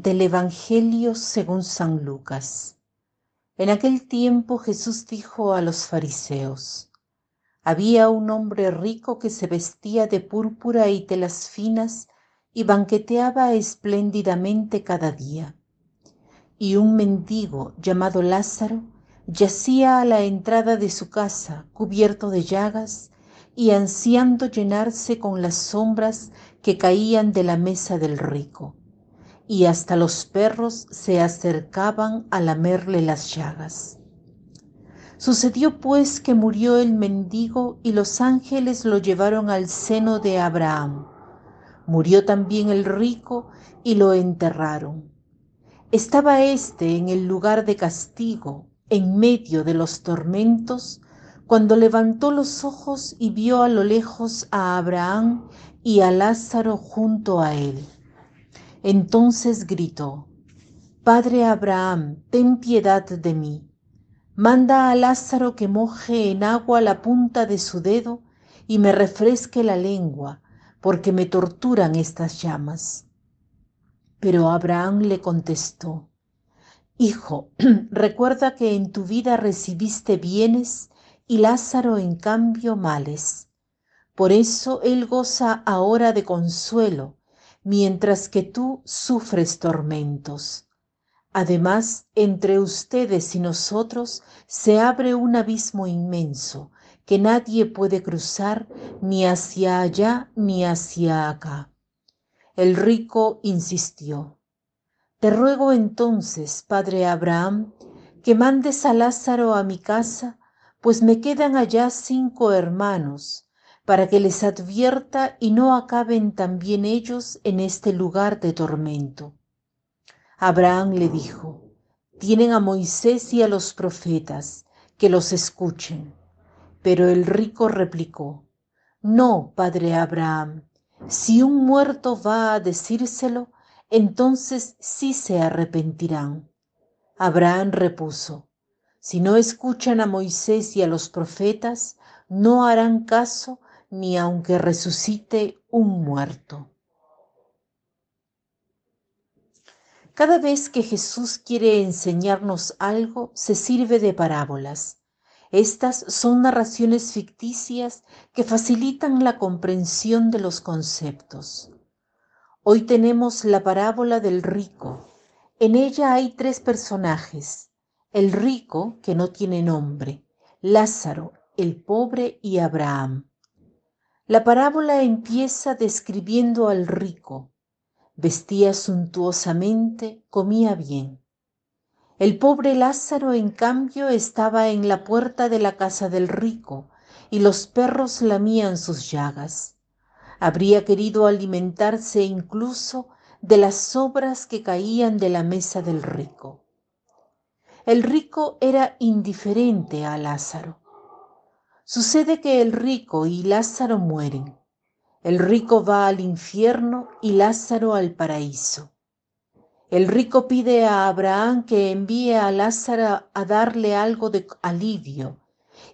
Del Evangelio según San Lucas. En aquel tiempo Jesús dijo a los fariseos, había un hombre rico que se vestía de púrpura y telas finas y banqueteaba espléndidamente cada día. Y un mendigo llamado Lázaro yacía a la entrada de su casa, cubierto de llagas y ansiando llenarse con las sombras que caían de la mesa del rico y hasta los perros se acercaban a lamerle las llagas. Sucedió pues que murió el mendigo y los ángeles lo llevaron al seno de Abraham. Murió también el rico y lo enterraron. Estaba éste en el lugar de castigo, en medio de los tormentos, cuando levantó los ojos y vio a lo lejos a Abraham y a Lázaro junto a él. Entonces gritó, Padre Abraham, ten piedad de mí. Manda a Lázaro que moje en agua la punta de su dedo y me refresque la lengua, porque me torturan estas llamas. Pero Abraham le contestó, Hijo, recuerda que en tu vida recibiste bienes y Lázaro en cambio males. Por eso él goza ahora de consuelo mientras que tú sufres tormentos. Además, entre ustedes y nosotros se abre un abismo inmenso que nadie puede cruzar ni hacia allá ni hacia acá. El rico insistió, Te ruego entonces, padre Abraham, que mandes a Lázaro a mi casa, pues me quedan allá cinco hermanos para que les advierta y no acaben también ellos en este lugar de tormento. Abraham le dijo, tienen a Moisés y a los profetas, que los escuchen. Pero el rico replicó, no, padre Abraham, si un muerto va a decírselo, entonces sí se arrepentirán. Abraham repuso, si no escuchan a Moisés y a los profetas, no harán caso ni aunque resucite un muerto. Cada vez que Jesús quiere enseñarnos algo, se sirve de parábolas. Estas son narraciones ficticias que facilitan la comprensión de los conceptos. Hoy tenemos la parábola del rico. En ella hay tres personajes. El rico, que no tiene nombre, Lázaro, el pobre y Abraham. La parábola empieza describiendo al rico. Vestía suntuosamente, comía bien. El pobre Lázaro, en cambio, estaba en la puerta de la casa del rico, y los perros lamían sus llagas. Habría querido alimentarse incluso de las sobras que caían de la mesa del rico. El rico era indiferente a Lázaro. Sucede que el rico y Lázaro mueren. El rico va al infierno y Lázaro al paraíso. El rico pide a Abraham que envíe a Lázaro a darle algo de alivio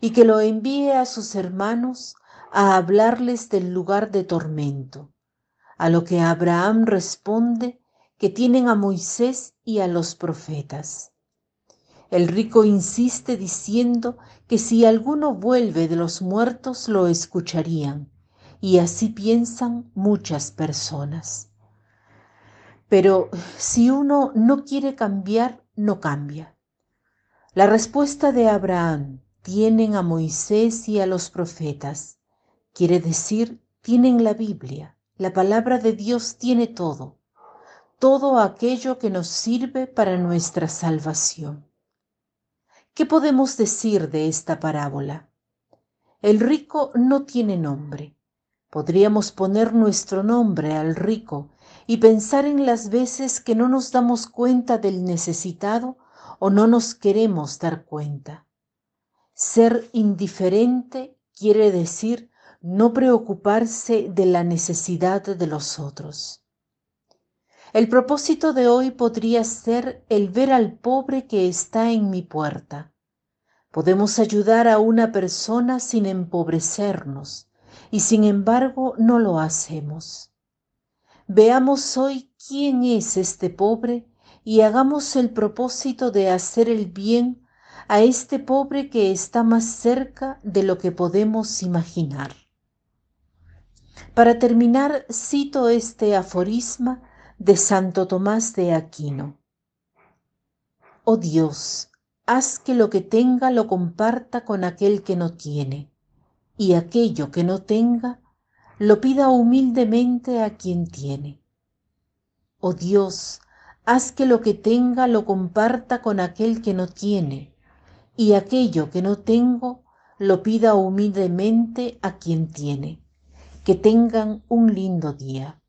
y que lo envíe a sus hermanos a hablarles del lugar de tormento. A lo que Abraham responde que tienen a Moisés y a los profetas. El rico insiste diciendo que si alguno vuelve de los muertos lo escucharían, y así piensan muchas personas. Pero si uno no quiere cambiar, no cambia. La respuesta de Abraham, tienen a Moisés y a los profetas, quiere decir, tienen la Biblia, la palabra de Dios tiene todo, todo aquello que nos sirve para nuestra salvación. ¿Qué podemos decir de esta parábola? El rico no tiene nombre. Podríamos poner nuestro nombre al rico y pensar en las veces que no nos damos cuenta del necesitado o no nos queremos dar cuenta. Ser indiferente quiere decir no preocuparse de la necesidad de los otros. El propósito de hoy podría ser el ver al pobre que está en mi puerta. Podemos ayudar a una persona sin empobrecernos y sin embargo no lo hacemos. Veamos hoy quién es este pobre y hagamos el propósito de hacer el bien a este pobre que está más cerca de lo que podemos imaginar. Para terminar, cito este aforisma de Santo Tomás de Aquino. Oh Dios, haz que lo que tenga lo comparta con aquel que no tiene, y aquello que no tenga lo pida humildemente a quien tiene. Oh Dios, haz que lo que tenga lo comparta con aquel que no tiene, y aquello que no tengo lo pida humildemente a quien tiene. Que tengan un lindo día.